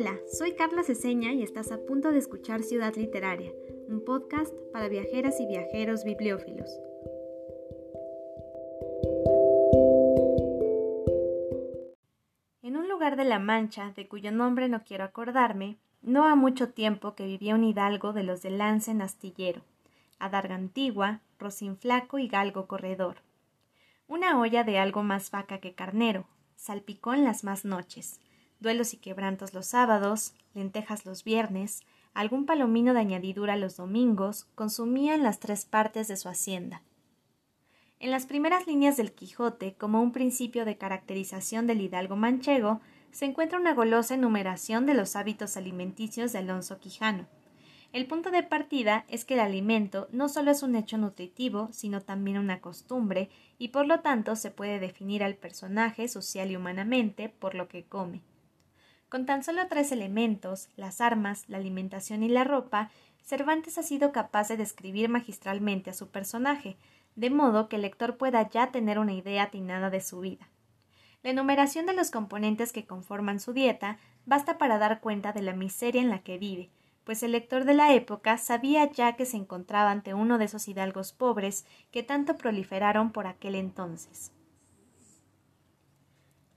Hola, soy Carla Ceseña y estás a punto de escuchar Ciudad Literaria, un podcast para viajeras y viajeros bibliófilos. En un lugar de La Mancha, de cuyo nombre no quiero acordarme, no ha mucho tiempo que vivía un hidalgo de los de lance en astillero, adarga antigua, flaco y galgo corredor. Una olla de algo más vaca que carnero, salpicón las más noches, duelos y quebrantos los sábados, lentejas los viernes, algún palomino de añadidura los domingos, consumían las tres partes de su hacienda. En las primeras líneas del Quijote, como un principio de caracterización del hidalgo manchego, se encuentra una golosa enumeración de los hábitos alimenticios de Alonso Quijano. El punto de partida es que el alimento no solo es un hecho nutritivo, sino también una costumbre, y por lo tanto se puede definir al personaje social y humanamente por lo que come. Con tan solo tres elementos, las armas, la alimentación y la ropa, Cervantes ha sido capaz de describir magistralmente a su personaje, de modo que el lector pueda ya tener una idea atinada de su vida. La enumeración de los componentes que conforman su dieta basta para dar cuenta de la miseria en la que vive, pues el lector de la época sabía ya que se encontraba ante uno de esos hidalgos pobres que tanto proliferaron por aquel entonces.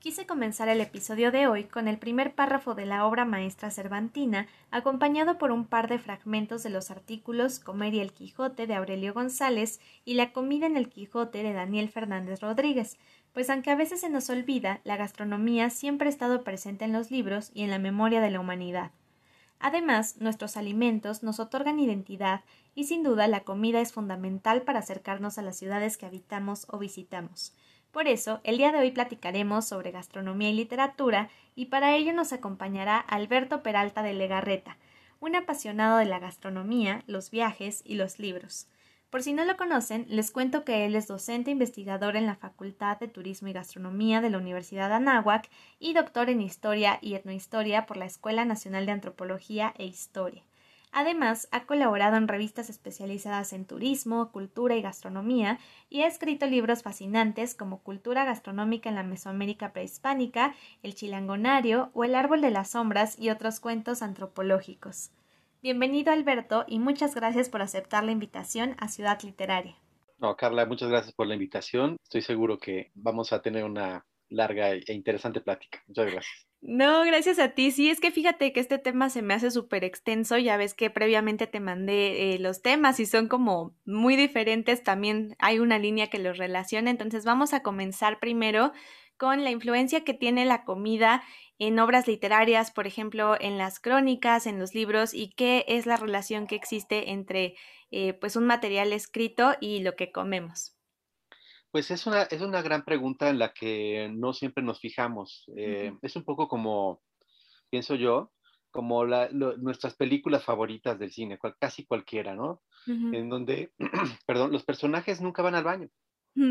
Quise comenzar el episodio de hoy con el primer párrafo de la obra maestra cervantina, acompañado por un par de fragmentos de los artículos Comer y el Quijote de Aurelio González y La comida en el Quijote de Daniel Fernández Rodríguez, pues aunque a veces se nos olvida, la gastronomía siempre ha estado presente en los libros y en la memoria de la humanidad. Además, nuestros alimentos nos otorgan identidad y sin duda la comida es fundamental para acercarnos a las ciudades que habitamos o visitamos. Por eso, el día de hoy platicaremos sobre gastronomía y literatura y para ello nos acompañará Alberto Peralta de Legarreta, un apasionado de la gastronomía, los viajes y los libros. Por si no lo conocen, les cuento que él es docente investigador en la Facultad de Turismo y Gastronomía de la Universidad de Anáhuac y doctor en Historia y Etnohistoria por la Escuela Nacional de Antropología e Historia. Además, ha colaborado en revistas especializadas en turismo, cultura y gastronomía y ha escrito libros fascinantes como Cultura gastronómica en la Mesoamérica prehispánica, El chilangonario o El árbol de las sombras y otros cuentos antropológicos. Bienvenido Alberto y muchas gracias por aceptar la invitación a Ciudad Literaria. No, Carla, muchas gracias por la invitación. Estoy seguro que vamos a tener una larga e interesante plática. Muchas gracias. No, gracias a ti. Sí, es que fíjate que este tema se me hace súper extenso. Ya ves que previamente te mandé eh, los temas y son como muy diferentes. También hay una línea que los relaciona. Entonces vamos a comenzar primero con la influencia que tiene la comida en obras literarias, por ejemplo, en las crónicas, en los libros, y qué es la relación que existe entre eh, pues un material escrito y lo que comemos. Pues es una, es una gran pregunta en la que no siempre nos fijamos. Eh, es un poco como, pienso yo, como nuestras películas favoritas del cine, casi cualquiera, ¿no? En donde, perdón, los personajes nunca van al baño,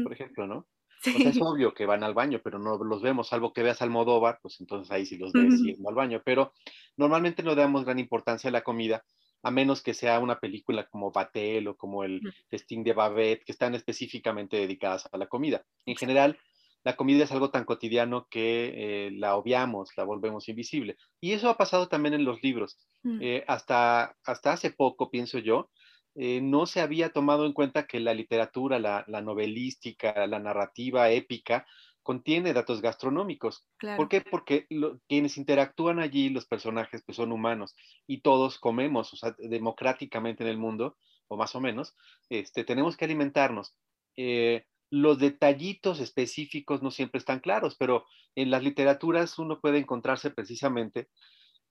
por ejemplo, ¿no? es obvio que van al baño, pero no los vemos, salvo que veas al Modóvar, pues entonces ahí sí los ves yendo al baño. Pero normalmente no damos gran importancia a la comida a menos que sea una película como Batel o como el Festín de Babette, que están específicamente dedicadas a la comida. En general, la comida es algo tan cotidiano que eh, la obviamos, la volvemos invisible. Y eso ha pasado también en los libros. Mm. Eh, hasta, hasta hace poco, pienso yo, eh, no se había tomado en cuenta que la literatura, la, la novelística, la narrativa épica, contiene datos gastronómicos. ¿Por qué? Porque quienes interactúan allí, los personajes, pues son humanos y todos comemos, o sea, democráticamente en el mundo, o más o menos, este, tenemos que alimentarnos. Eh, los detallitos específicos no siempre están claros, pero en las literaturas uno puede encontrarse precisamente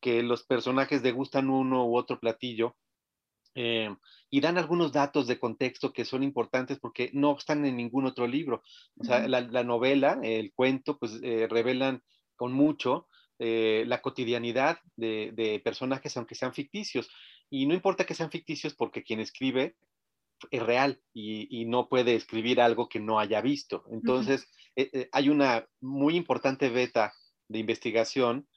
que los personajes degustan uno u otro platillo eh, y dan algunos datos de contexto que son importantes porque no están en ningún otro libro. O sea, la, novela, el cuento, pues eh, revelan con mucho eh, la cotidianidad de, personajes, aunque sean ficticios. Y no importa que sean ficticios porque quien escribe es real y, no puede escribir algo que no haya visto. Entonces, hay una muy importante beta de investigación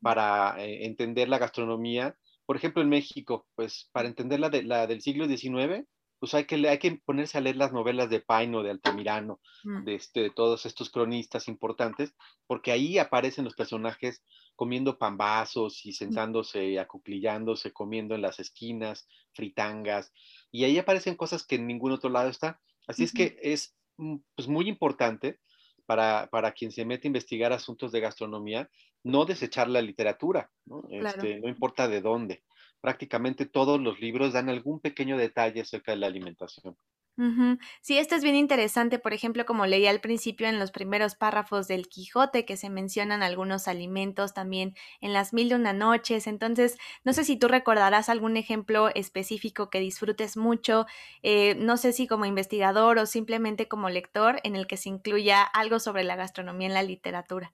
para entender la gastronomía por ejemplo, en México, pues para entender la, de, la del siglo XIX, pues hay que, hay que ponerse a leer las novelas de Paino, de Altamirano, mm. de, este, de todos estos cronistas importantes, porque ahí aparecen los personajes comiendo pambazos y mm. sentándose, acuclillándose, comiendo en las esquinas, fritangas, y ahí aparecen cosas que en ningún otro lado está. Así es que es mm, pues, muy importante para, para, quien se mete a investigar asuntos de gastronomía, no desechar la literatura, ¿no? Este, no importa de dónde prácticamente todos los libros dan algún pequeño detalle acerca de la alimentación. Sí, esto es bien interesante, por ejemplo, como leí al principio en los primeros párrafos del Quijote, que se mencionan algunos alimentos también en las mil de una noches. Entonces, no sé si tú recordarás algún ejemplo específico que disfrutes mucho, eh, no sé si como investigador o simplemente como lector, en el que se incluya algo sobre la gastronomía en la literatura.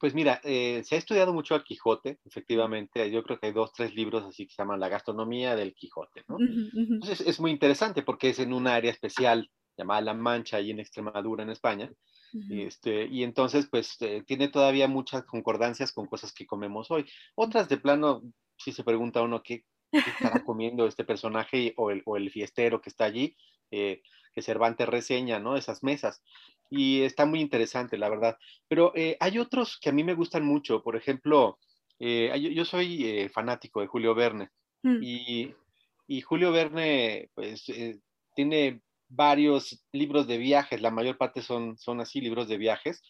Pues mira, eh, se ha estudiado mucho al Quijote, efectivamente. Yo creo que hay dos, tres libros así que se llaman La gastronomía del Quijote, ¿no? Entonces es muy interesante porque es en un área especial llamada La Mancha, ahí en Extremadura, en España. este, y entonces, pues, eh, tiene todavía muchas concordancias con cosas que comemos hoy. Otras de plano, si se pregunta uno qué, estará comiendo este personaje o el, o el fiestero que está allí, eh, que Cervantes reseña, ¿no? Esas mesas y está muy interesante, la verdad. Pero eh, hay otros que a mí me gustan mucho, por ejemplo, eh, yo, soy eh, fanático de Julio Verne mm. y, Julio Verne pues tiene varios libros de viajes, la mayor parte son, son así, libros de viajes.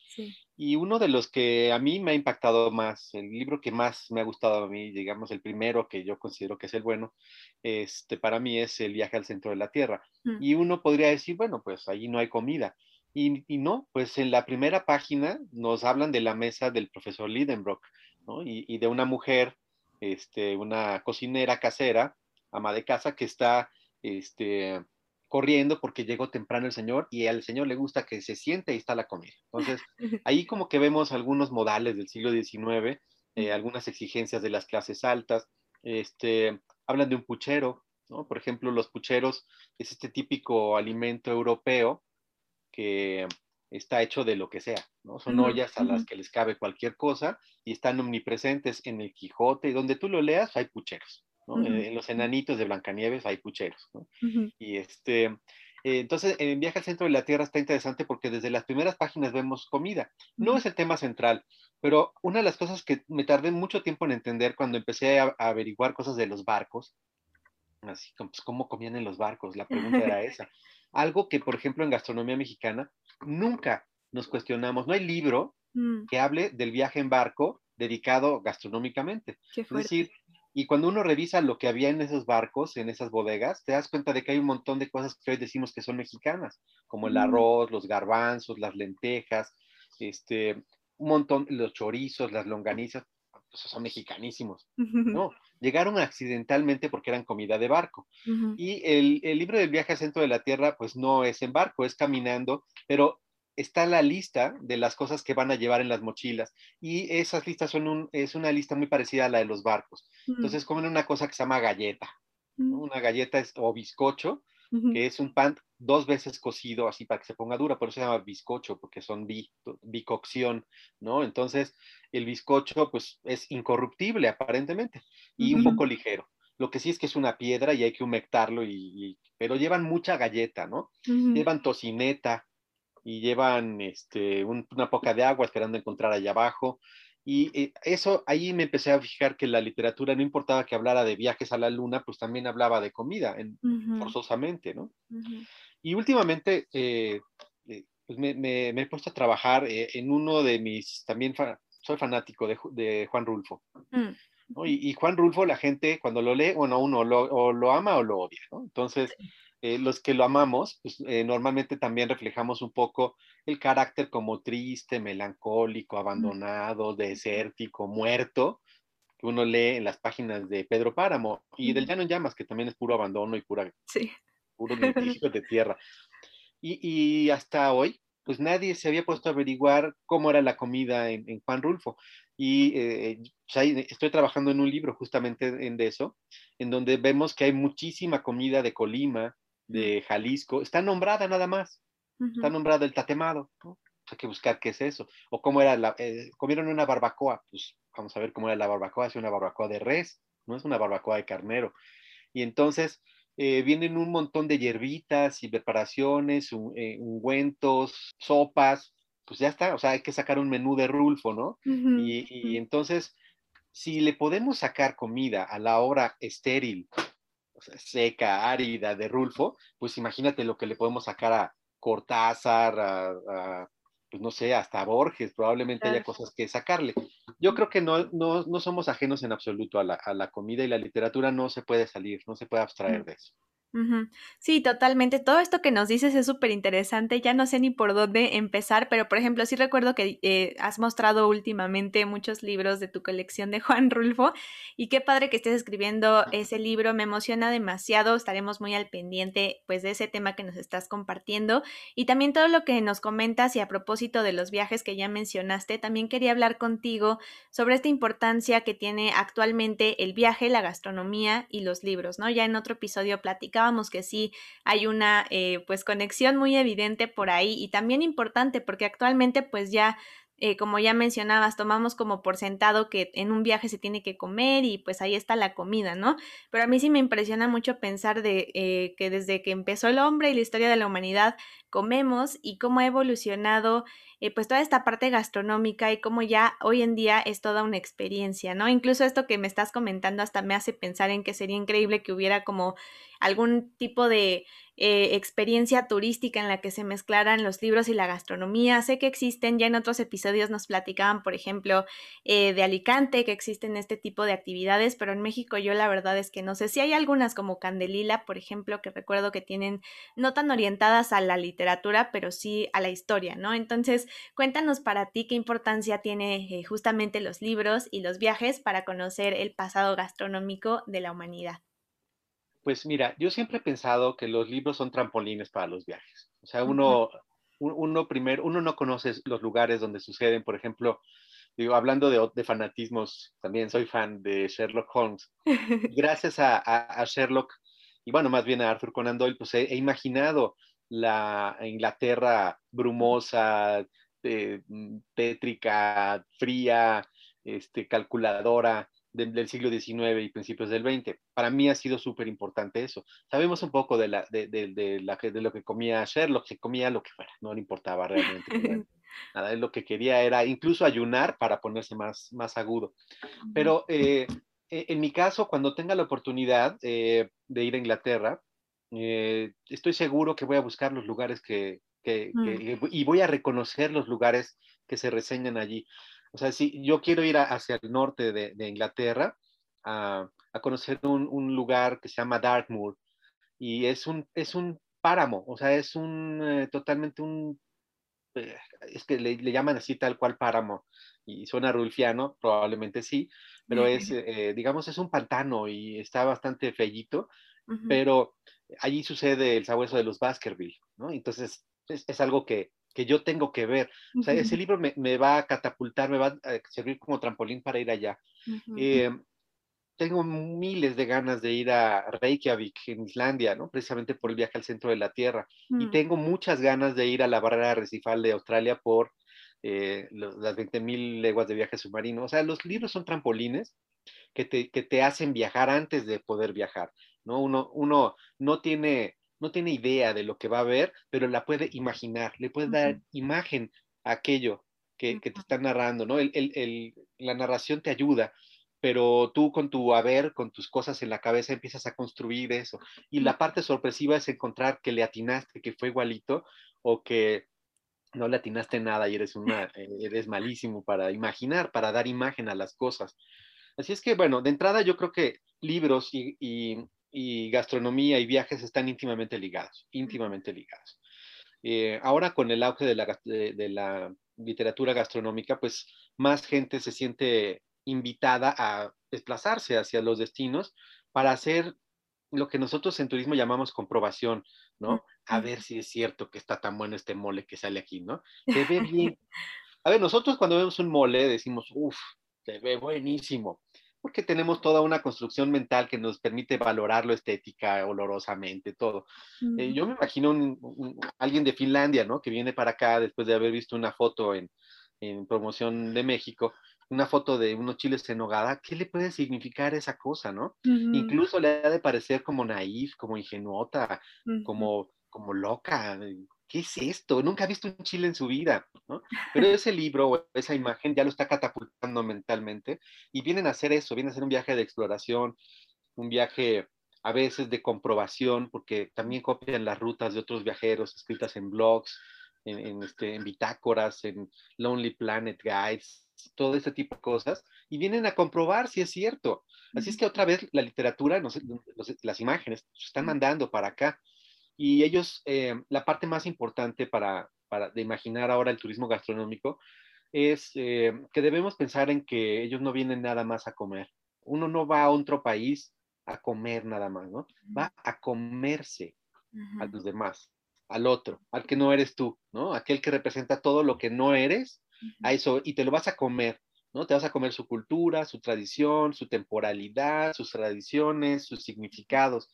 Y uno de los que a mí me ha impactado más, el libro que más me ha gustado a mí, digamos, el primero que yo considero que es el bueno, este, para mí es El viaje al centro de la Tierra. Mm. Y uno podría decir, bueno, pues allí no hay comida. Y, no, pues en la primera página nos hablan de la mesa del profesor Lidenbrock, ¿no? Y, de una mujer, este, una cocinera casera, ama de casa, que está este, corriendo porque llegó temprano el señor y al señor le gusta que se siente y está la comida. Entonces, ahí como que vemos algunos modales del siglo XIX, eh, algunas exigencias de las clases altas, este, hablan de un puchero, ¿no? Por ejemplo, los pucheros es este típico alimento europeo que está hecho de lo que sea, ¿no? Son ollas a las que les cabe cualquier cosa y están omnipresentes en el Quijote, donde tú lo leas hay pucheros, ¿no? En los enanitos de Blancanieves hay pucheros, ¿no? Y este, eh, entonces, en Viaje al Centro de la Tierra está interesante porque desde las primeras páginas vemos comida. No es el tema central, pero una de las cosas que me tardé mucho tiempo en entender cuando empecé a, averiguar cosas de los barcos, así como, pues, cómo comían en los barcos, la pregunta era esa. Algo que, por ejemplo, en gastronomía mexicana nunca nos cuestionamos. No hay libro mm. que hable del viaje en barco dedicado gastronómicamente. Es decir, y cuando uno revisa lo que había en esos barcos, en esas bodegas, te das cuenta de que hay un montón de cosas que hoy decimos que son mexicanas, como el mm. arroz, los garbanzos, las lentejas, este, un montón, los chorizos, las longanizas, pues son mexicanísimos, ¿no? Llegaron accidentalmente porque eran comida de barco. Y el, el, libro del viaje al centro de la Tierra, pues no es en barco, es caminando, pero está la lista de las cosas que van a llevar en las mochilas. Y esas listas son un, es una lista muy parecida a la de los barcos. Entonces comen una cosa que se llama galleta. Una galleta es, o bizcocho, que es un pan dos veces cocido así para que se ponga dura, por eso se llama bizcocho, porque son bi, bicocción, ¿no? Entonces, el bizcocho pues es incorruptible aparentemente y un poco ligero. Lo que sí es que es una piedra y hay que humectarlo, y, pero llevan mucha galleta, ¿no? Llevan tocineta y llevan este, una poca de agua esperando encontrar allá abajo. Y eh, eso, ahí me empecé a fijar que la literatura no importaba que hablara de viajes a la luna, pues también hablaba de comida, en, forzosamente, ¿no? Y últimamente, eh, eh, pues me, he puesto a trabajar en uno de mis, también soy fanático de, Juan Rulfo. Y, Juan Rulfo, la gente cuando lo lee, bueno, uno lo, o lo ama o lo odia, ¿no? Entonces, eh, los que lo amamos, pues, eh, normalmente también reflejamos un poco el carácter como triste, melancólico, abandonado, desértico, muerto, que uno lee en las páginas de Pedro Páramo y del Llano en Llamas, que también es puro abandono y pura, sí. puro de tierra. Y, hasta hoy, pues nadie se había puesto a averiguar cómo era la comida en, Juan Rulfo. Y eh, estoy trabajando en un libro justamente en de eso, en donde vemos que hay muchísima comida de Colima, de Jalisco, está nombrada nada más, está nombrada el tatemado, Hay que buscar qué es eso, o cómo era la, eh, comieron una barbacoa, pues vamos a ver cómo era la barbacoa, es una barbacoa de res, no es una barbacoa de carnero. Y entonces, eh, vienen un montón de hierbitas y preparaciones, eh, ungüentos, sopas, pues ya está, o sea, hay que sacar un menú de Rulfo, ¿no? y, entonces, si le podemos sacar comida a la obra estéril, o sea, seca, árida de Rulfo, pues imagínate lo que le podemos sacar a Cortázar, a, pues no sé, hasta Borges, probablemente haya cosas que sacarle. Yo creo que no, no, no somos ajenos en absoluto a la, a la, comida y la literatura no se puede salir, no se puede abstraer de eso. Sí, totalmente. Todo esto que nos dices es súper interesante. Ya no sé ni por dónde empezar, pero por ejemplo, sí recuerdo que eh, has mostrado últimamente muchos libros de tu colección de Juan Rulfo y qué padre que estés escribiendo ese libro. Me emociona demasiado. Estaremos muy al pendiente pues de ese tema que nos estás compartiendo y también todo lo que nos comentas y a propósito de los viajes que ya mencionaste, también quería hablar contigo sobre esta importancia que tiene actualmente el viaje, la gastronomía y los libros, ¿no? Ya en otro episodio platicamos que sí hay una eh, pues conexión muy evidente por ahí y también importante porque actualmente pues ya eh, como ya mencionabas, tomamos como por sentado que en un viaje se tiene que comer y pues ahí está la comida, ¿no? Pero a mí sí me impresiona mucho pensar de eh, que desde que empezó el hombre y la historia de la humanidad comemos y cómo ha evolucionado eh, pues toda esta parte gastronómica y cómo ya hoy en día es toda una experiencia, ¿no? Incluso esto que me estás comentando hasta me hace pensar en que sería increíble que hubiera como algún tipo de eh, experiencia turística en la que se mezclaran los libros y la gastronomía. Sé que existen, ya en otros episodios nos platicaban, por ejemplo, eh, de Alicante, que existen este tipo de actividades, pero en México yo la verdad es que no sé si hay algunas como Candelila, por ejemplo, que recuerdo que tienen no tan orientadas a la literatura, pero sí a la historia, ¿no? Entonces, cuéntanos para ti qué importancia tiene eh, justamente los libros y los viajes para conocer el pasado gastronómico de la humanidad. Pues mira, yo siempre he pensado que los libros son trampolines para los viajes. O sea, uno, uno primero, uno no conoce los lugares donde suceden, por ejemplo, digo, hablando de, fanatismos, también soy fan de Sherlock Holmes. Gracias a, Sherlock, y bueno, más bien a Arthur Conan Doyle, pues he, imaginado la Inglaterra brumosa, eh, tétrica, fría, este, calculadora, del siglo XIX y principios del XX. Para mí ha sido súper importante eso. Sabemos un poco de, la, de, de, la, de lo que comía Sherlock, que comía lo que fuera, no le importaba realmente. nada, lo que quería era incluso ayunar para ponerse más, más agudo. Pero eh, e, en mi caso, cuando tenga la oportunidad eh, de ir a Inglaterra, eh, estoy seguro que voy a buscar los lugares que, que, mm. y voy a reconocer los lugares que se reseñan allí. O sea, si yo quiero ir hacia el norte de, Inglaterra a, conocer un, lugar que se llama Dartmoor y es un, es un páramo, o sea, es un eh, totalmente un, eh, es que le, llaman así tal cual páramo y suena rulfiano, probablemente sí, pero es, eh, digamos, es un pantano y está bastante fellito, pero allí sucede el sabueso de los Baskerville, ¿no? Entonces, es algo que, que yo tengo que ver. O sea, ese libro me, me, va a catapultar, me va a servir como trampolín para ir allá. Eh, tengo miles de ganas de ir a Reykjavik, en Islandia, ¿no? Precisamente por el viaje al centro de la Tierra. Y mm. tengo muchas ganas de ir a la barrera recifal de Australia por eh, las 20.000 leguas de viaje submarino. O sea, los libros son trampolines que te, que te hacen viajar antes de poder viajar, ¿no? Uno, uno no tiene no tiene idea de lo que va a ver, pero la puede imaginar, le puede dar imagen a aquello que, te está narrando, ¿no? la narración te ayuda, pero tú con tu haber, con tus cosas en la cabeza, empiezas a construir eso. Y la parte sorpresiva es encontrar que le atinaste, que fue igualito, o que no le atinaste nada y eres, una, eres malísimo para imaginar, para dar imagen a las cosas. Así es que, bueno, de entrada yo creo que libros y, y gastronomía y viajes están íntimamente ligados, íntimamente ligados. Eh, ahora con el auge de la, de, la, literatura gastronómica, pues más gente se siente invitada a desplazarse hacia los destinos para hacer lo que nosotros en turismo llamamos comprobación, ¿no? A ver si es cierto que está tan bueno este mole que sale aquí, ¿no? Se ve bien. A ver, nosotros cuando vemos un mole decimos, uff, se ve buenísimo porque tenemos toda una construcción mental que nos permite valorarlo estética, olorosamente, todo. Eh, yo me imagino un, alguien de Finlandia, ¿no? Que viene para acá después de haber visto una foto en, en promoción de México una foto de unos chiles en nogada, ¿qué le puede significar esa cosa, no? Incluso le ha de parecer como naif, como ingenuota, como, como loca. ¿Qué es esto? Nunca ha visto un chile en su vida, ¿no? Pero ese libro o esa imagen ya lo está catapultando mentalmente y vienen a hacer eso, vienen a hacer un viaje de exploración, un viaje a veces de comprobación, porque también copian las rutas de otros viajeros escritas en blogs, en, este, en bitácoras, en Lonely Planet Guides, todo este tipo de cosas, y vienen a comprobar si es cierto. Así es que otra vez la literatura, las imágenes, se están mandando para acá. Y ellos, eh, la parte más importante para, para, de imaginar ahora el turismo gastronómico es eh, que debemos pensar en que ellos no vienen nada más a comer. Uno no va a otro país a comer nada más, ¿no? Va a comerse a los demás, al otro, al que no eres tú, ¿no? Aquel que representa todo lo que no eres, a eso, y te lo vas a comer, ¿no? Te vas a comer su cultura, su tradición, su temporalidad, sus tradiciones, sus significados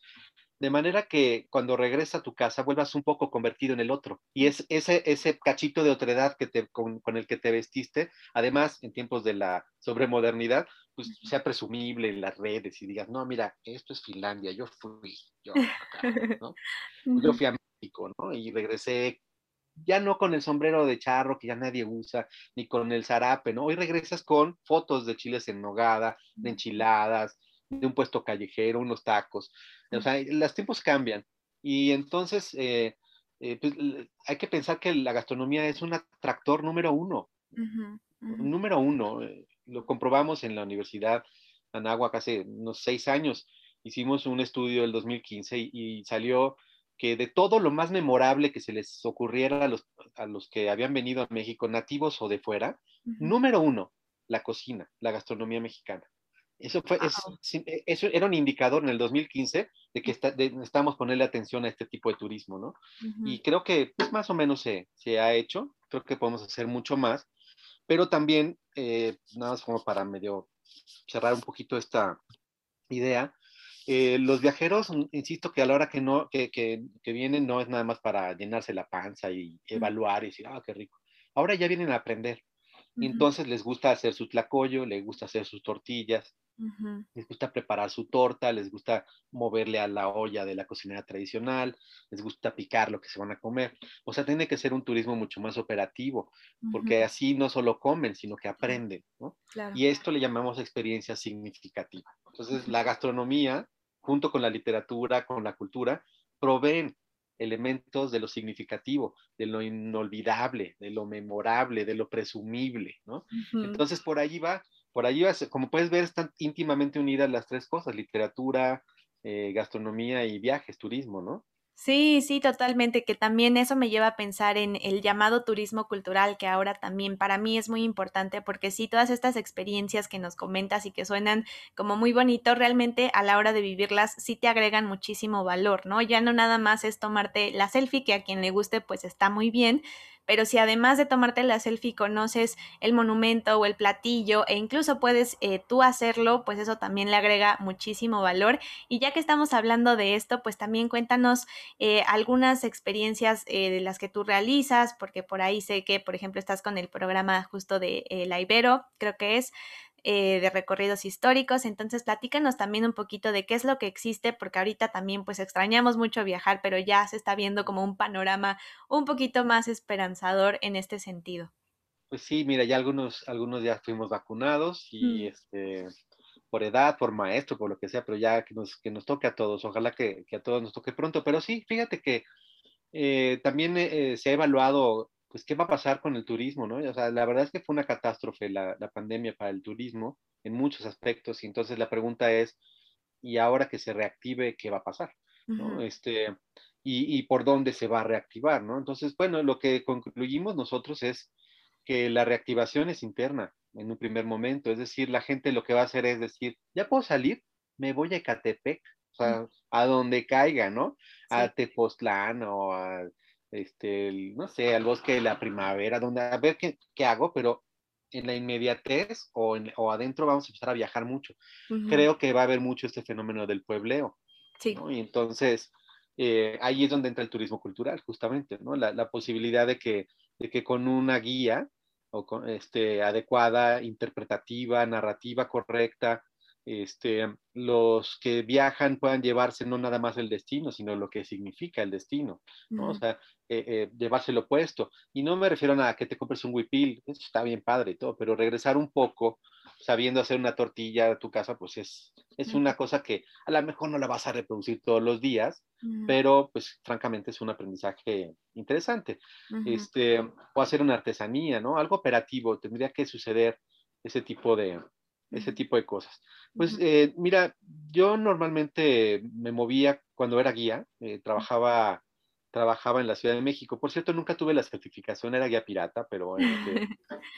de manera que cuando regresa a tu casa vuelvas un poco convertido en el otro. Y es ese, ese cachito de otredad que te, con, el que te vestiste, además en tiempos de la sobremodernidad, pues sea presumible en las redes y digas, no, mira, esto es Finlandia, yo fui, yo, ¿no? yo fui a México, ¿no? Y regresé ya no con el sombrero de charro que ya nadie usa, ni con el zarape, ¿no? Hoy regresas con fotos de chiles en nogada, de enchiladas, de un puesto callejero, unos tacos. O sea, los tiempos cambian. Y entonces eh, eh, pues, hay que pensar que la gastronomía es un atractor número uno. Número uno. Eh, lo comprobamos en la Universidad Anáhuac hace unos seis años. Hicimos un estudio del 2015 y, salió que de todo lo más memorable que se les ocurriera a los, a los que habían venido a México, nativos o de fuera, número uno, la cocina, la gastronomía mexicana. Eso, fue, e, eso era un indicador en el 2015 de que está, necesitamos ponerle atención a este tipo de turismo, ¿no? Y creo que pues, más o menos se, se, ha hecho, creo que podemos hacer mucho más, pero también, eh, nada más como para medio cerrar un poquito esta idea, eh, los viajeros, insisto que a la hora que, no, que, que, que, vienen no es nada más para llenarse la panza y evaluar y decir, ah, qué rico. Ahora ya vienen a aprender. Entonces les gusta hacer su tlacoyo, les gusta hacer sus tortillas, les gusta preparar su torta, les gusta moverle a la olla de la cocinera tradicional, les gusta picar lo que se van a comer. O sea, tiene que ser un turismo mucho más operativo, porque así no solo comen, sino que aprenden, ¿no? Y esto le llamamos experiencia significativa. Entonces, la gastronomía, junto con la literatura, con la cultura, proveen elementos de lo significativo, de lo inolvidable, de lo memorable, de lo presumible, ¿no? Entonces, por allí va por ahí, como puedes ver, están íntimamente unidas las tres cosas, literatura, eh, gastronomía y viajes, turismo, ¿no? Sí, sí, totalmente, que también eso me lleva a pensar en el llamado turismo cultural, que ahora también para mí es muy importante, porque sí, todas estas experiencias que nos comentas y que suenan como muy bonito, realmente a la hora de vivirlas sí te agregan muchísimo valor, ¿no? Ya no nada más es tomarte la selfie, que a quien le guste pues está muy bien, pero si además de tomarte la selfie conoces el monumento o el platillo e incluso puedes eh, tú hacerlo, pues eso también le agrega muchísimo valor. Y ya que estamos hablando de esto, pues también cuéntanos eh, algunas experiencias eh, de las que tú realizas, porque por ahí sé que, por ejemplo, estás con el programa justo de la Ibero, creo que es, eh, de recorridos históricos. Entonces, platícanos también un poquito de qué es lo que existe, porque ahorita también pues extrañamos mucho viajar, pero ya se está viendo como un panorama un poquito más esperanzador en este sentido. Pues sí, mira, ya algunos, algunos ya fuimos vacunados y mm. este por edad, por maestro, por lo que sea, pero ya que nos, que nos toque a todos, ojalá que, a todos nos toque pronto, pero sí, fíjate que eh, también eh, se ha evaluado pues, ¿qué va a pasar con el turismo? ¿no? O sea, la verdad es que fue una catástrofe la, la pandemia para el turismo en muchos aspectos y entonces la pregunta es, ¿y ahora que se reactive, qué va a pasar? ¿no? este, y, y, por dónde se va a reactivar, ¿no? Entonces, bueno, lo que concluimos nosotros es que la reactivación es interna en un primer momento, es decir, la gente lo que va a hacer es decir, ya puedo salir, me voy a Ecatepec, o sea, a donde caiga, ¿no? A Tepoztlán o a este, no sé, al bosque de la primavera, donde a ver qué, qué hago, pero en la inmediatez o, en, o, adentro vamos a empezar a viajar mucho. Creo que va a haber mucho este fenómeno del puebleo. Sí. Y entonces, eh, ahí es donde entra el turismo cultural, justamente, ¿no? La, la posibilidad de que, de que con una guía o este, adecuada, interpretativa, narrativa correcta, este, los que viajan puedan llevarse no nada más el destino, sino lo que significa el destino, ¿no? O sea, eh, eh, llevarse lo opuesto. Y no me refiero a que te compres un huipil, eso está bien padre y todo, pero regresar un poco sabiendo hacer una tortilla a tu casa, pues es, es una cosa que a lo mejor no la vas a reproducir todos los días, pero pues francamente es un aprendizaje interesante. este, o hacer una artesanía, ¿no? Algo operativo, tendría que suceder ese tipo de, ese tipo de cosas. Pues eh, mira, yo normalmente me movía cuando era guía, eh, trabajaba trabajaba en la Ciudad de México. Por cierto, nunca tuve la certificación, era guía pirata, pero, este,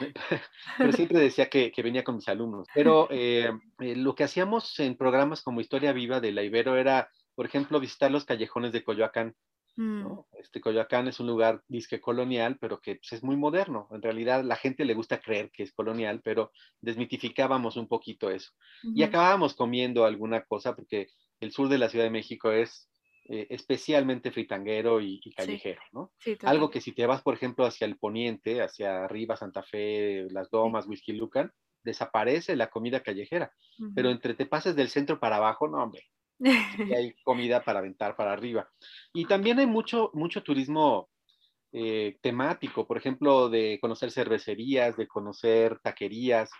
pero siempre decía que, que, venía con mis alumnos. Pero eh, lo que hacíamos en programas como Historia Viva de la Ibero era, por ejemplo, visitar los callejones de Coyoacán. ¿No? Mm. Este Coyoacán es un lugar disque colonial, pero que pues, es muy moderno. En realidad, la gente le gusta creer que es colonial, pero desmitificábamos un poquito eso. Y acabábamos comiendo alguna cosa, porque el sur de la Ciudad de México es eh, especialmente fritanguero y, callejero, ¿no? Algo que si te vas, por ejemplo, hacia el poniente, hacia arriba, Santa Fe, Las Domas, Whisky Lucan, desaparece la comida callejera. Pero entre te pases del centro para abajo, no, hombre, hay comida para aventar para arriba. Y también hay mucho, mucho turismo eh, temático, por ejemplo, de conocer cervecerías, de conocer taquerías,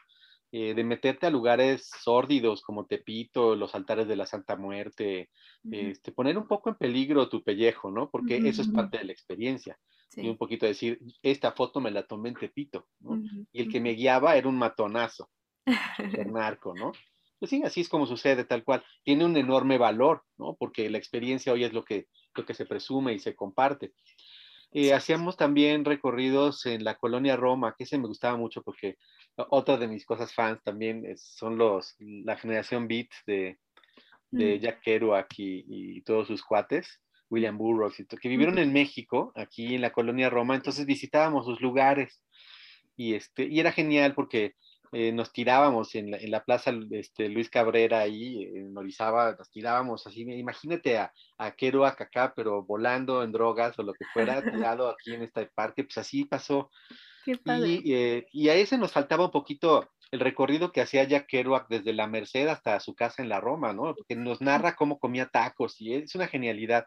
eh, de meterte a lugares sórdidos como Tepito, los altares de la Santa Muerte, este, poner un poco en peligro tu pellejo, ¿no? Porque eso es parte de la experiencia. Y un poquito decir, esta foto me la tomé en Tepito, ¿no? Y el que me guiaba era un matonazo, un narco, ¿no? Pues sí, así es como sucede, tal cual. Tiene un enorme valor, ¿no? Porque la experiencia hoy es lo que, lo que se presume y se comparte. Eh, hacíamos también recorridos en la colonia Roma, que ese me gustaba mucho porque otra de mis cosas fans también son los, la generación Beat de, de mm. Jack Kerouac y, todos sus cuates, William Burroughs, que vivieron en México, aquí en la colonia Roma, entonces visitábamos sus lugares y, este, y era genial porque eh, nos tirábamos en la, en la plaza este, Luis Cabrera ahí, en Orizaba, nos tirábamos así, imagínate a, a Kerouac acá, pero volando en drogas o lo que fuera, tirado aquí en este parque, pues así pasó. Y, eh, y, a ese nos faltaba un poquito el recorrido que hacía Jack Kerouac desde la Merced hasta su casa en la Roma, ¿no? Porque nos narra cómo comía tacos y es una genialidad.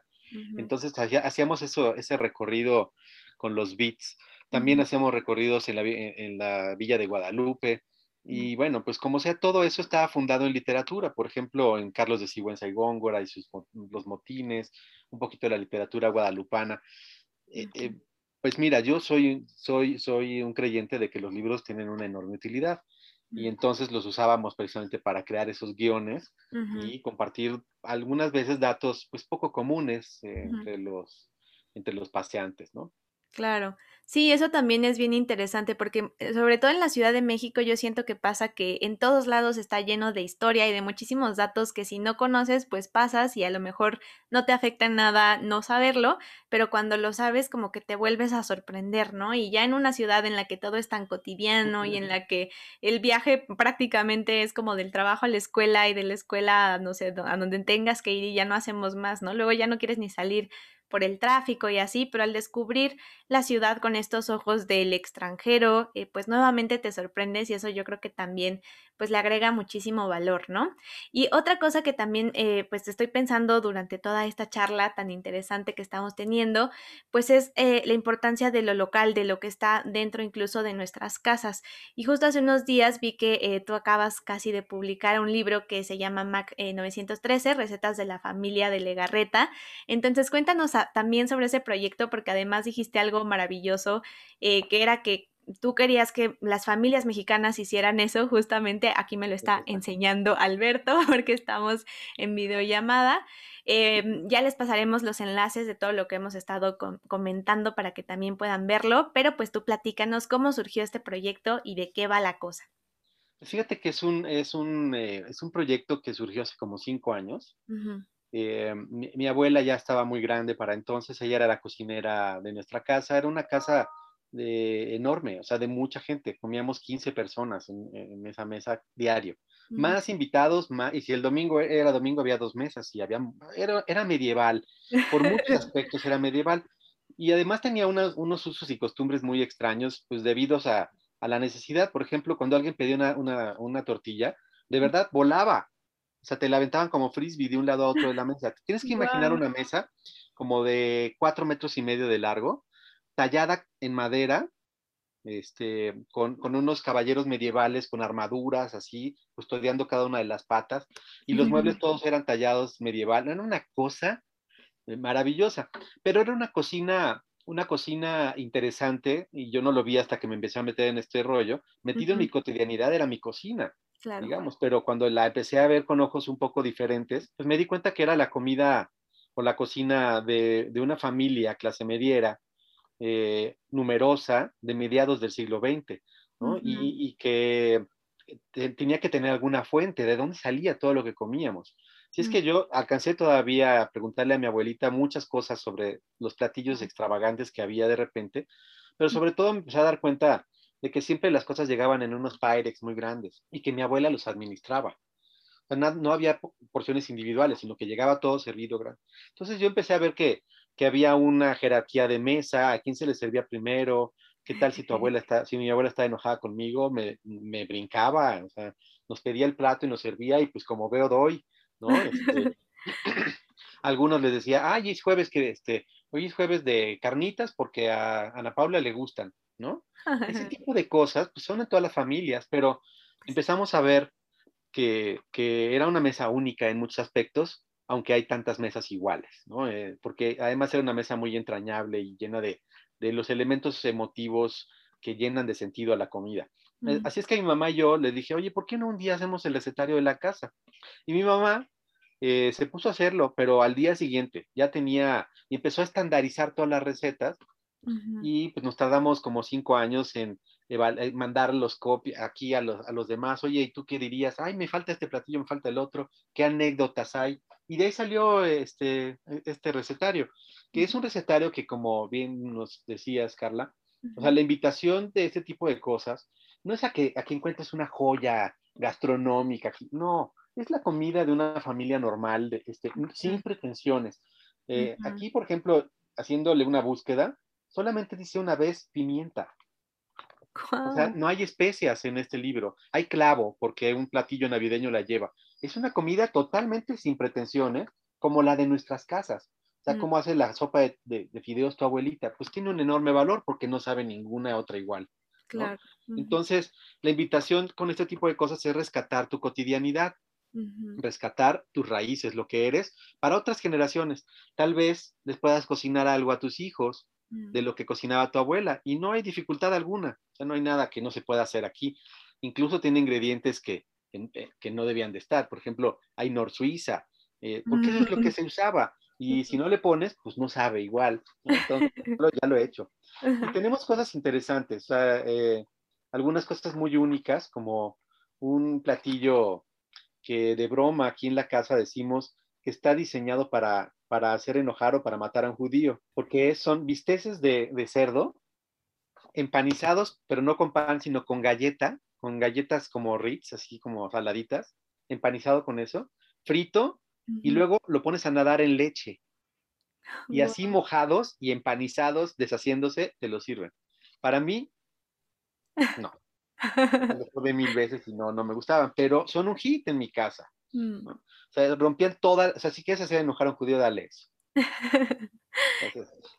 Entonces hacíamos eso, ese recorrido con los beats. También hacíamos recorridos en la, en la Villa de Guadalupe, y bueno, pues como sea, todo eso estaba fundado en literatura, por ejemplo, en Carlos de Sigüenza y Góngora y sus, los motines, un poquito de la literatura guadalupana. Eh, eh, pues mira, yo soy, soy, soy un creyente de que los libros tienen una enorme utilidad y entonces los usábamos precisamente para crear esos guiones y compartir algunas veces datos pues poco comunes eh, entre, los, entre los paseantes, ¿no? Claro. Sí, eso también es bien interesante porque eh, sobre todo en la Ciudad de México yo siento que pasa que en todos lados está lleno de historia y de muchísimos datos que si no conoces pues pasas y a lo mejor no te afecta en nada no saberlo, pero cuando lo sabes como que te vuelves a sorprender, ¿no? Y ya en una ciudad en la que todo es tan cotidiano y en la que el viaje prácticamente es como del trabajo a la escuela y de la escuela, no sé, a donde tengas que ir y ya no hacemos más, ¿no? Luego ya no quieres ni salir por el tráfico y así, pero al descubrir la ciudad con estos ojos del extranjero, eh, pues nuevamente te sorprendes y eso yo creo que también pues le agrega muchísimo valor, ¿no? Y otra cosa que también eh, pues estoy pensando durante toda esta charla tan interesante que estamos teniendo, pues es eh, la importancia de lo local, de lo que está dentro incluso de nuestras casas. Y justo hace unos días vi que tú acabas casi de publicar un libro que se llama Mac 913, Recetas de la Familia de Legarreta. Entonces cuéntanos también sobre ese proyecto porque además dijiste algo maravilloso, eh, que era que tú querías que las familias mexicanas hicieran eso, justamente aquí me lo está enseñando Alberto porque estamos en videollamada. Em, ya les pasaremos los enlaces de todo lo que hemos estado comentando para que también puedan verlo, pero pues tú platícanos cómo surgió este proyecto y de qué va la cosa. Fíjate que es un, es un, eh, es un proyecto que surgió hace como cinco años. Eh, mi, abuela ya estaba muy grande para entonces, ella era la cocinera de nuestra casa, era una casa de, enorme, o sea, de mucha gente, comíamos 15 personas en, esa mesa diario, más invitados, más, y si el domingo era domingo había dos mesas y había, era, era medieval, por muchos aspectos era medieval, y además tenía unos usos y costumbres muy extraños, pues debidos a, a la necesidad. Por ejemplo, cuando alguien pedía una, una, tortilla, de verdad volaba. O sea, te la aventaban como frisbee de un lado a otro de la mesa. Tienes que imaginar una mesa como de cuatro metros y medio de largo, tallada en madera, este, con, con, unos caballeros medievales con armaduras así, custodiando cada una de las patas, y los muebles todos eran tallados medieval, era una cosa eh, maravillosa, pero era una cocina, una cocina interesante, y yo no lo vi hasta que me empecé a meter en este rollo, metido en mi cotidianidad era mi cocina, digamos, pero cuando la empecé a ver con ojos un poco diferentes, pues me di cuenta que era la comida o la cocina de, de una familia clase mediera, eh, numerosa de mediados del siglo XX, ¿no? y, que tenía que tener alguna fuente, de dónde salía todo lo que comíamos. Si es que yo alcancé todavía a preguntarle a mi abuelita muchas cosas sobre los platillos extravagantes que había de repente, pero sobre todo me empecé a dar cuenta de que siempre las cosas llegaban en unos pyrex muy grandes y que mi abuela los administraba. no, había porciones individuales, sino que llegaba todo servido. Entonces yo empecé a ver que que había una jerarquía de mesa, a quién se le servía primero, qué tal si tu abuela está, si mi abuela está enojada conmigo, me, me brincaba, o sea, nos pedía el plato y nos servía y pues como veo doy, ¿no? Este, algunos les decía, ay, es jueves que, este, hoy es jueves de carnitas porque a Ana Paula le gustan, ¿no? Ese tipo de cosas, pues son en todas las familias, pero empezamos a ver que, que era una mesa única en muchos aspectos aunque hay tantas mesas iguales, ¿no? Eh, porque además era una mesa muy entrañable y llena de, los elementos emotivos que llenan de sentido a la comida. Eh, así es que a mi mamá y yo le dije, oye, ¿por qué no un día hacemos el recetario de la casa? Y mi mamá eh, se puso a hacerlo, pero al día siguiente ya tenía, y empezó a estandarizar todas las recetas y pues nos tardamos como cinco años en mandar los copias aquí a los, a los demás, oye, ¿y tú qué dirías? Ay, me falta este platillo, me falta el otro, ¿qué anécdotas hay? Y de ahí salió este, e, este recetario, que es un recetario que, como bien nos decías, Carla, o sea, la invitación de este tipo de cosas no es a que, a que encuentres una joya gastronómica, no, es la comida de una familia normal, de, este, sin pretensiones. Eh, aquí, por ejemplo, haciéndole una búsqueda, solamente dice una vez pimienta. O sea, no hay especias en este libro. Hay clavo, porque un platillo navideño la lleva. Es una comida totalmente sin pretensiones, como la de nuestras casas. O sea, mm. ¿cómo hace la sopa de, fideos tu abuelita? Pues tiene un enorme valor porque no sabe ninguna otra igual. Claro. Entonces, la invitación con este tipo de cosas es rescatar tu cotidianidad, rescatar tus raíces, lo que eres, para otras generaciones. Tal vez les puedas cocinar algo a tus hijos, de lo que cocinaba tu abuela y no hay dificultad alguna, o sea, no hay nada que no se pueda hacer aquí. Incluso tiene ingredientes que, eh, que no debían de estar, por ejemplo, hay nor suiza, eh, porque eso es lo que se usaba y si no le pones, pues no sabe igual. Entonces, ya lo he hecho. Y tenemos cosas interesantes, o sea, eh, algunas cosas muy únicas, como un platillo que de broma aquí en la casa decimos que está diseñado para para hacer enojar o para matar a un judío, porque son bisteces de, cerdo empanizados, pero no con pan, sino con galleta, con galletas como Ritz, así como saladitas, empanizado con eso, frito, y luego lo pones a nadar en leche. Y así mojados y empanizados, deshaciéndose, te lo sirven. Para mí, no. Después de mil veces y no, no me gustaban, pero son un hit en mi casa. Mm. O sea, rompían todas, o sea, si quieres hacer enojar a un judío, dale eso.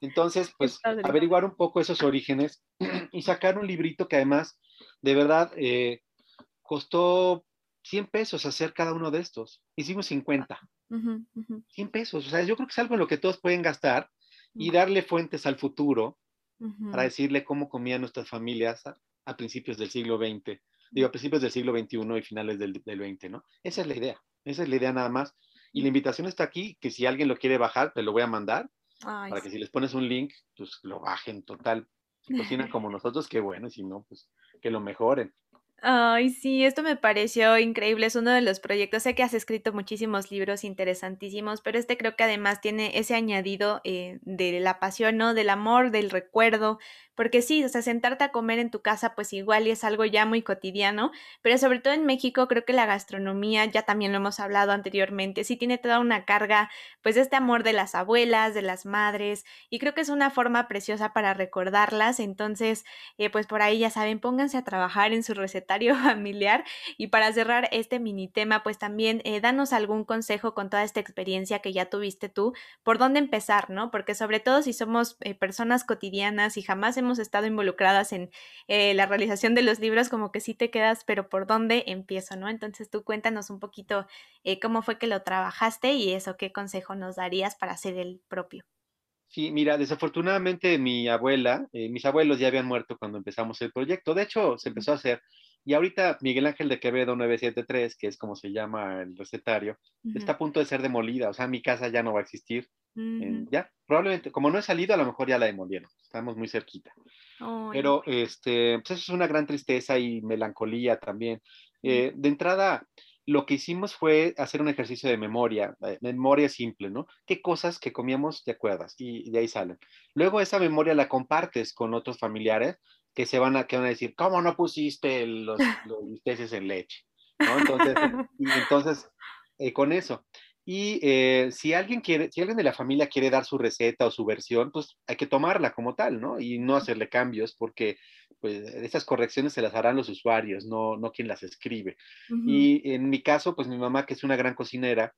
Entonces, pues averiguar un poco esos orígenes y sacar un librito que además, de verdad, eh, costó 100 pesos hacer cada uno de estos. Hicimos 50. 100 pesos. O sea, yo creo que es algo en lo que todos pueden gastar y darle fuentes al futuro para decirle cómo comían nuestras familias a, a principios del siglo XX digo, a principios del siglo XXI y finales del, del XX, ¿no? Esa es la idea, esa es la idea nada más. Y la invitación está aquí, que si alguien lo quiere bajar, te lo voy a mandar, para que si les pones un link, pues lo bajen total. Si cocinan como nosotros, qué bueno, y si no, pues que lo mejoren. Ay, sí, esto me pareció increíble. Es uno de los proyectos. Sé que has escrito muchísimos libros interesantísimos, pero este creo que además tiene ese añadido eh, de la pasión, ¿no? Del amor, del recuerdo, porque sí, o sea, sentarte a comer en tu casa pues igual y es algo ya muy cotidiano, pero sobre todo en México creo que la gastronomía, ya también lo hemos hablado anteriormente, sí tiene toda una carga pues de este amor de las abuelas, de las madres, y creo que es una forma preciosa para recordarlas, entonces eh, pues por ahí ya saben, pónganse a trabajar en su recetario familiar y para cerrar este mini tema pues también eh, danos algún consejo con toda esta experiencia que ya tuviste tú, por dónde empezar, ¿no? Porque sobre todo si somos eh, personas cotidianas y jamás estado involucradas en la realización de los libros, como que sí te quedas, pero ¿por dónde empiezo, no? Entonces tú cuéntanos un poquito cómo fue que lo trabajaste y eso, qué consejo nos darías para hacer el propio. Sí, mira, desafortunadamente mi abuela, eh, mis abuelos ya habían muerto cuando empezamos el proyecto. De hecho, se empezó a hacer. Y ahorita Miguel Ángel de Quevedo 973, que es como se llama el recetario, está a punto de ser demolida. O sea, mi casa ya no va a existir. ya, probablemente, como no he salido, a lo mejor ya la demolieron. Estamos muy cerquita. Pero este, pues eso es una gran tristeza y melancolía también. Eh, de entrada, lo que hicimos fue hacer un ejercicio de memoria, eh, memoria simple, ¿no? ¿Qué cosas que comíamos te acuerdas? Y de ahí salen. Luego esa memoria la compartes con otros familiares que se van a, que van a decir, ¿cómo no pusiste los, los en leche? ¿No? Entonces, entonces eh, con eso. Y eh, si alguien quiere, si alguien de la familia quiere dar su receta o su versión, pues hay que tomarla como tal, ¿no? Y no hacerle cambios porque pues esas correcciones se las harán los usuarios, no, no quien las escribe. Y en mi caso, pues mi mamá, que es una gran cocinera,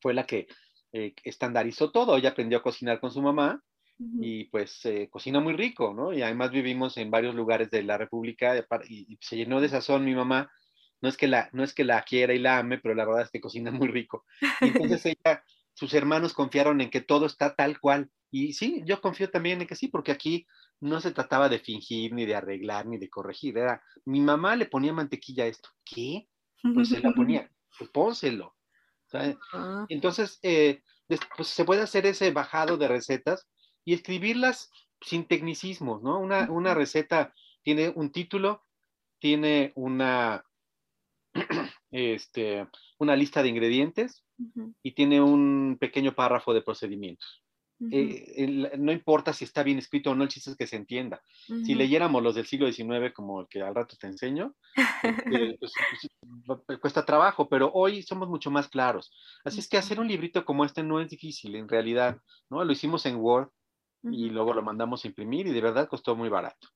fue la que eh, estandarizó todo. Ella aprendió a cocinar con su mamá y pues eh, cocina muy rico, ¿no? Y además vivimos en varios lugares de la República y, y se llenó de sazón mi mamá no es que la, no es que la quiera y la ame, pero la verdad es que cocina muy rico. entonces ella, sus hermanos confiaron en que todo está tal cual. Y sí, yo confío también en que sí, porque aquí no se trataba de fingir, ni de arreglar, ni de corregir. Era, mi mamá le ponía mantequilla a esto. ¿Qué? Pues se la ponía, pues pónselo. Ah. Entonces, eh, pues se puede hacer ese bajado de recetas y escribirlas sin tecnicismos, ¿no? Una, una receta tiene un título, tiene una, este, una lista de ingredientes y tiene un pequeño párrafo de procedimientos. Eh, no importa si está bien escrito o no, el chiste es que se entienda. Si leyéramos los del siglo XIX, como el que al rato te enseño, este, pues, pues, cuesta trabajo, pero hoy somos mucho más claros. Así es que hacer un librito como este no es difícil, en realidad, ¿no? Lo hicimos en Word y luego lo mandamos a imprimir y de verdad costó muy barato.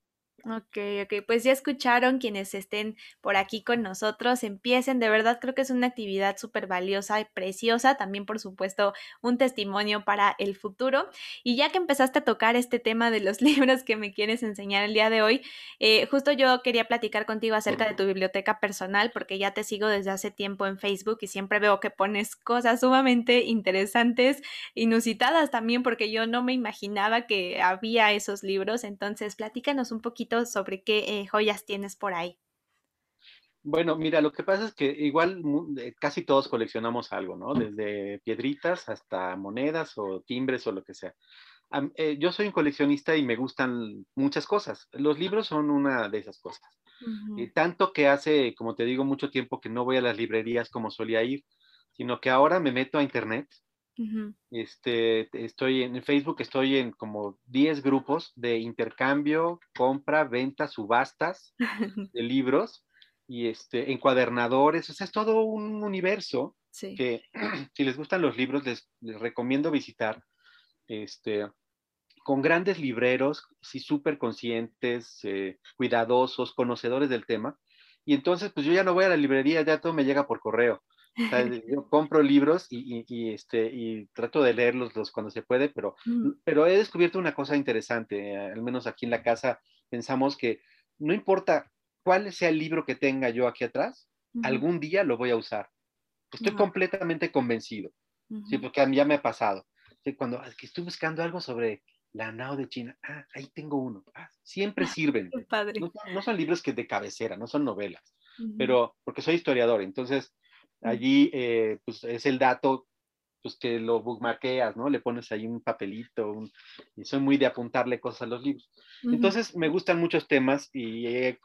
Ok, ok, pues ya escucharon quienes estén por aquí con nosotros, empiecen, de verdad creo que es una actividad súper valiosa y preciosa, también por supuesto un testimonio para el futuro. Y ya que empezaste a tocar este tema de los libros que me quieres enseñar el día de hoy, eh, justo yo quería platicar contigo acerca de tu biblioteca personal, porque ya te sigo desde hace tiempo en Facebook y siempre veo que pones cosas sumamente interesantes, inusitadas también, porque yo no me imaginaba que había esos libros, entonces platícanos un poquito sobre qué eh, joyas tienes por ahí. Bueno, mira, lo que pasa es que igual eh, casi todos coleccionamos algo, ¿no? Desde piedritas hasta monedas o timbres o lo que sea. Eh, yo soy un coleccionista y me gustan muchas cosas. Los libros son una de esas cosas. tanto que hace, como te digo, mucho tiempo que no voy a las librerías como solía ir, sino que ahora me meto a internet este, estoy en Facebook, estoy en como 10 grupos de intercambio, compra, venta, subastas de libros y este, encuadernadores, o sea, es todo un universo que si les gustan los libros les, recomiendo visitar, este, con grandes libreros, sí, súper conscientes, eh, cuidadosos, conocedores del tema. Y entonces, pues yo ya no voy a la librería, ya todo me llega por correo. Yo compro libros y, este, y trato de leerlos los cuando se puede, pero, mm. pero he descubierto una cosa interesante, al menos aquí en la casa pensamos que no importa cuál sea el libro que tenga yo aquí atrás, algún día lo voy a usar. Estoy completamente convencido, ¿sí? porque a mí ya me ha pasado. Cuando estoy buscando algo sobre la Nao de China, ah, ahí tengo uno. Ah, siempre sirven. No, no, son libros que de cabecera, no son novelas, pero porque soy historiador, entonces Allí, eh, pues es el dato pues que lo bookmarkeas, ¿no? Le pones ahí un papelito, y soy muy de apuntarle cosas a los libros. Entonces, me gustan muchos temas y he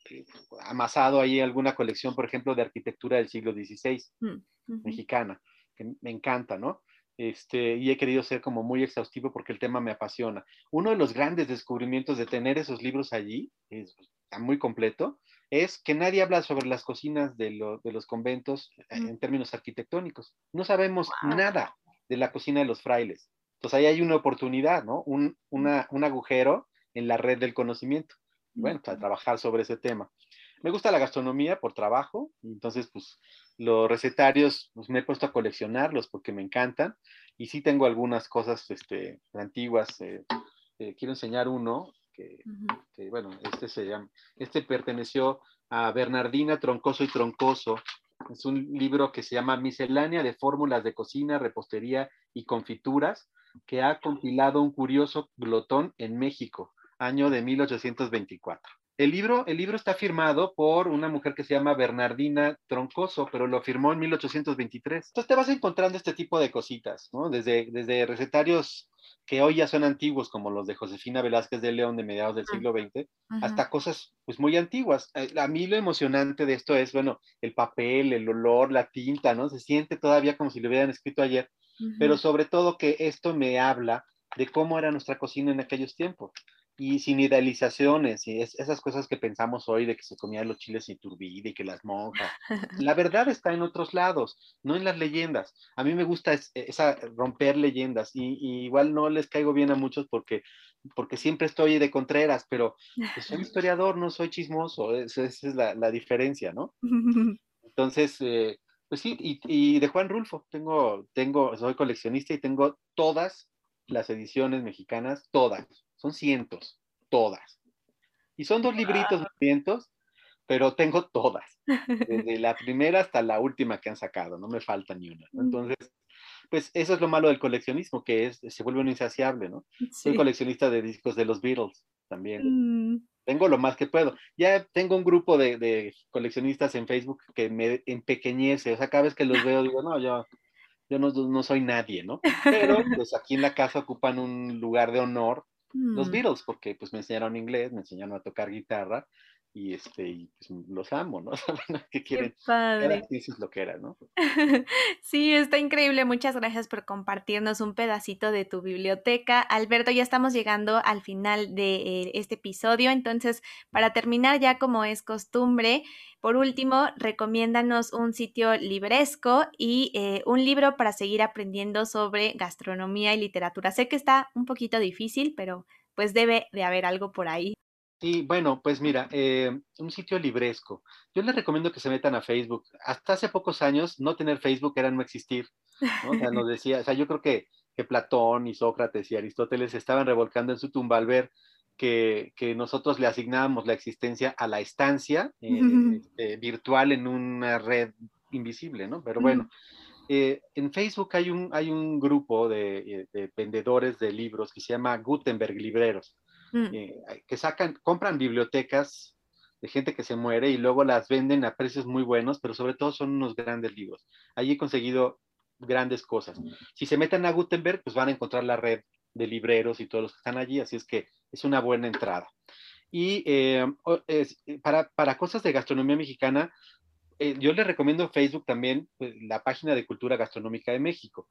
amasado ahí alguna colección, por ejemplo, de arquitectura del siglo XVI, mm, mexicana, que me encanta, ¿no? este, y he querido ser como muy exhaustivo porque el tema me apasiona. Uno de los grandes descubrimientos de tener esos libros allí, es, muy completo, es que nadie habla sobre las cocinas de, los conventos eh, en términos arquitectónicos. No sabemos nada de la cocina de los frailes. Entonces ahí hay una oportunidad, ¿no? Un, un agujero en la red del conocimiento. Bueno, para trabajar sobre ese tema. Me gusta la gastronomía por trabajo, entonces pues los recetarios pues, me he puesto a coleccionarlos porque me encantan y sí tengo algunas cosas este, antiguas. Eh, eh, quiero enseñar uno que, bueno, este se llama, este perteneció a Bernardina Troncoso y Troncoso. Es un libro que se llama Miscelánea de Fórmulas de Cocina, Repostería y Confituras, que ha compilado un curioso glotón en México, año de 1824. El libro, el libro está firmado por una mujer que se llama Bernardina Troncoso, pero lo firmó en 1823. Entonces te vas encontrando este tipo de cositas, ¿no? Desde, desde recetarios que hoy ya son antiguos, como los de Josefina Velázquez de León de mediados del siglo XX, hasta cosas pues muy antiguas. Eh, a mí lo emocionante de esto es, bueno, el papel, el olor, la tinta, ¿no? Se siente todavía como si lo hubieran escrito ayer, pero sobre todo que esto me habla de cómo era nuestra cocina en aquellos tiempos y sin idealizaciones y esas cosas que pensamos hoy de que se comían los chiles y turbide y que las monjas. La verdad está en otros lados, no en las leyendas. A mí me gusta esa romper leyendas y, igual no les caigo bien a muchos porque, porque siempre estoy de contreras, pero pues, soy historiador, no soy chismoso, esa, es la, la, diferencia, ¿no? Entonces, eh, pues sí, y, y, de Juan Rulfo, tengo, tengo, soy coleccionista y tengo todas las ediciones mexicanas, todas son cientos, todas. Y son dos libritos de cientos, pero tengo todas, desde la primera hasta la última que han sacado, no me falta ni una. Entonces, pues eso es lo malo del coleccionismo, que es, se vuelve un insaciable, ¿no? Soy coleccionista de discos de los Beatles también. Mm. Tengo lo más que puedo. Ya tengo un grupo de, coleccionistas en Facebook que me empequeñece, o sea, cada vez que los veo digo, no, yo, yo no, no soy nadie, ¿no? Pero pues aquí en la casa ocupan un lugar de honor los mm. Beatles, porque pues me enseñaron inglés, me enseñaron a tocar guitarra y este y pues, los amo, ¿no? ¿Qué quieren? Qué padre. lo que era, ¿no? sí, está increíble. Muchas gracias por compartirnos un pedacito de tu biblioteca. Alberto, ya estamos llegando al final de eh, este episodio, entonces para terminar ya como es costumbre, por último, recomiéndanos un sitio libresco y eh, un libro para seguir aprendiendo sobre gastronomía y literatura. Sé que está un poquito difícil, pero pues debe de haber algo por ahí. Sí, bueno, pues mira, eh, un sitio libresco. Yo les recomiendo que se metan a Facebook. Hasta hace pocos años, no tener Facebook era no existir. O sea, nos decía, o sea, yo creo que, que Platón y Sócrates y Aristóteles estaban revolcando en su tumba al ver que, que nosotros le asignábamos la existencia a la estancia eh, este, virtual en una red invisible, ¿no? Pero bueno, eh, en Facebook hay un, hay un grupo de, de vendedores de libros que se llama Gutenberg Libreros. Mm. Eh, que sacan, compran bibliotecas de gente que se muere y luego las venden a precios muy buenos, pero sobre todo son unos grandes libros. Allí he conseguido grandes cosas. Si se meten a Gutenberg, pues van a encontrar la red de libreros y todos los que están allí, así es que es una buena entrada. Y eh, para, para, cosas de gastronomía mexicana, eh, yo les recomiendo Facebook también pues, la página de Cultura Gastronómica de México,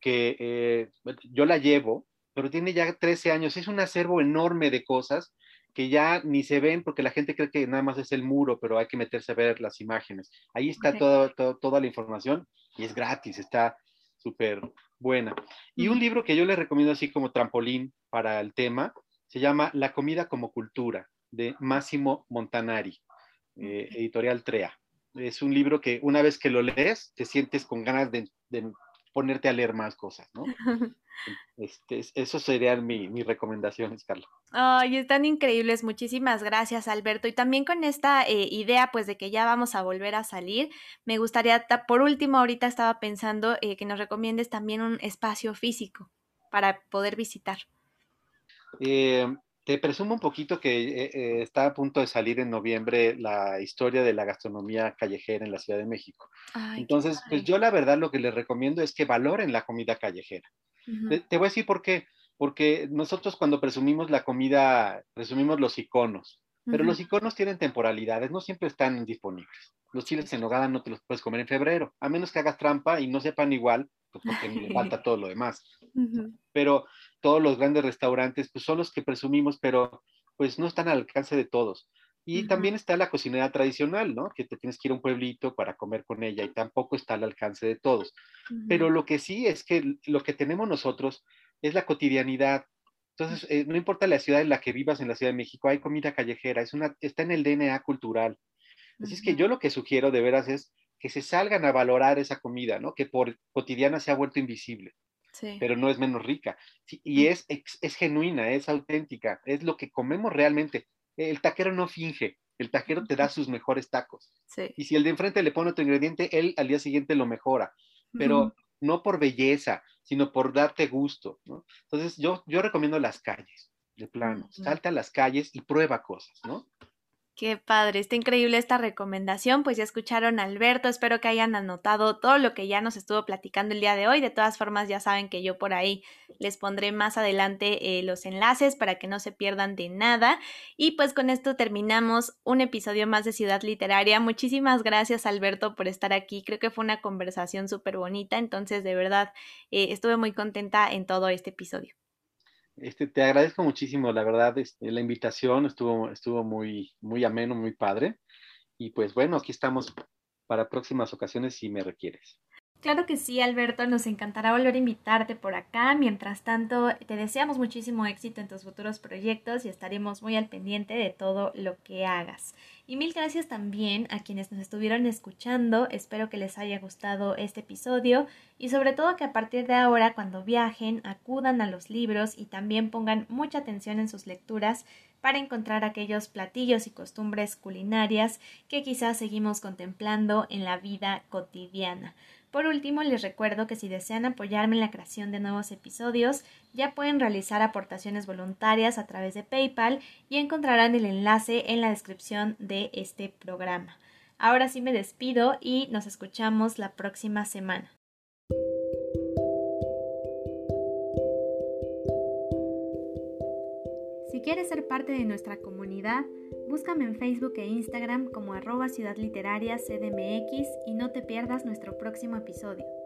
que yo la llevo pero tiene ya 13 años. Es un acervo enorme de cosas que ya ni se ven porque la gente cree que nada más es el muro, pero hay que meterse a ver las imágenes. Ahí está toda la información y es gratis, está súper buena. Y un libro que yo le recomiendo así como trampolín para el tema, se llama La comida como cultura, de Máximo Montanari, eh, editorial TREA. Es un libro que una vez que lo lees, te sientes con ganas de, de ponerte a leer más cosas, ¿no? Este, eso serían mi, mis recomendaciones, Carla. Ay, están increíbles. Muchísimas gracias, Alberto. Y también con esta eh, idea, pues, de que ya vamos a volver a salir, me gustaría, por último, ahorita estaba pensando eh, que nos recomiendes también un espacio físico para poder visitar. Eh, te presumo un poquito que eh, eh, está a punto de salir en noviembre la historia de la gastronomía callejera en la Ciudad de México. Entonces, pues yo la verdad lo que les recomiendo es que valoren la comida callejera. te, voy a decir por qué. Porque nosotros cuando presumimos la comida, presumimos los iconos, pero los iconos tienen temporalidades, no siempre están disponibles. Los chiles en nogada no te los puedes comer en febrero, a menos que hagas trampa y no sepan igual, pues, porque le falta todo lo demás. Pero todos los grandes restaurantes, pues son los que presumimos, pero pues no están al alcance de todos. Y también está la cocinera tradicional, ¿no? Que te tienes que ir a un pueblito para comer con ella y tampoco está al alcance de todos. Pero lo que sí es que lo que tenemos nosotros es la cotidianidad. Entonces, eh, no importa la ciudad en la que vivas, en la Ciudad de México, hay comida callejera, es una, está en el DNA cultural. Así es que yo lo que sugiero de veras es que se salgan a valorar esa comida, ¿no? Que por cotidiana se ha vuelto invisible, sí. pero no es menos rica. y es, es, genuina, es auténtica, es lo que comemos realmente. El taquero no finge, el taquero te da sus mejores tacos. Sí. Y si el de enfrente le pone otro ingrediente, él al día siguiente lo mejora, pero no por belleza, sino por darte gusto, ¿no? Entonces yo, yo recomiendo las calles, de plano, salta a las calles y prueba cosas, ¿no? Qué padre, está increíble esta recomendación. Pues ya escucharon a Alberto, espero que hayan anotado todo lo que ya nos estuvo platicando el día de hoy. De todas formas, ya saben que yo por ahí les pondré más adelante eh, los enlaces para que no se pierdan de nada. Y pues con esto terminamos un episodio más de Ciudad Literaria. Muchísimas gracias, Alberto, por estar aquí. Creo que fue una conversación súper bonita, entonces de verdad eh, estuve muy contenta en todo este episodio. Este, te agradezco muchísimo, la verdad, este, la invitación estuvo, estuvo muy, muy ameno, muy padre. Y pues bueno, aquí estamos para próximas ocasiones si me requieres. Claro que sí, Alberto, nos encantará volver a invitarte por acá. Mientras tanto, te deseamos muchísimo éxito en tus futuros proyectos y estaremos muy al pendiente de todo lo que hagas. Y mil gracias también a quienes nos estuvieron escuchando. Espero que les haya gustado este episodio y sobre todo que a partir de ahora cuando viajen acudan a los libros y también pongan mucha atención en sus lecturas para encontrar aquellos platillos y costumbres culinarias que quizás seguimos contemplando en la vida cotidiana. Por último, les recuerdo que si desean apoyarme en la creación de nuevos episodios, ya pueden realizar aportaciones voluntarias a través de PayPal y encontrarán el enlace en la descripción de este programa. Ahora sí me despido y nos escuchamos la próxima semana. Si quieres ser parte de nuestra comunidad, búscame en Facebook e Instagram como arroba Ciudad Literaria CDMX y no te pierdas nuestro próximo episodio.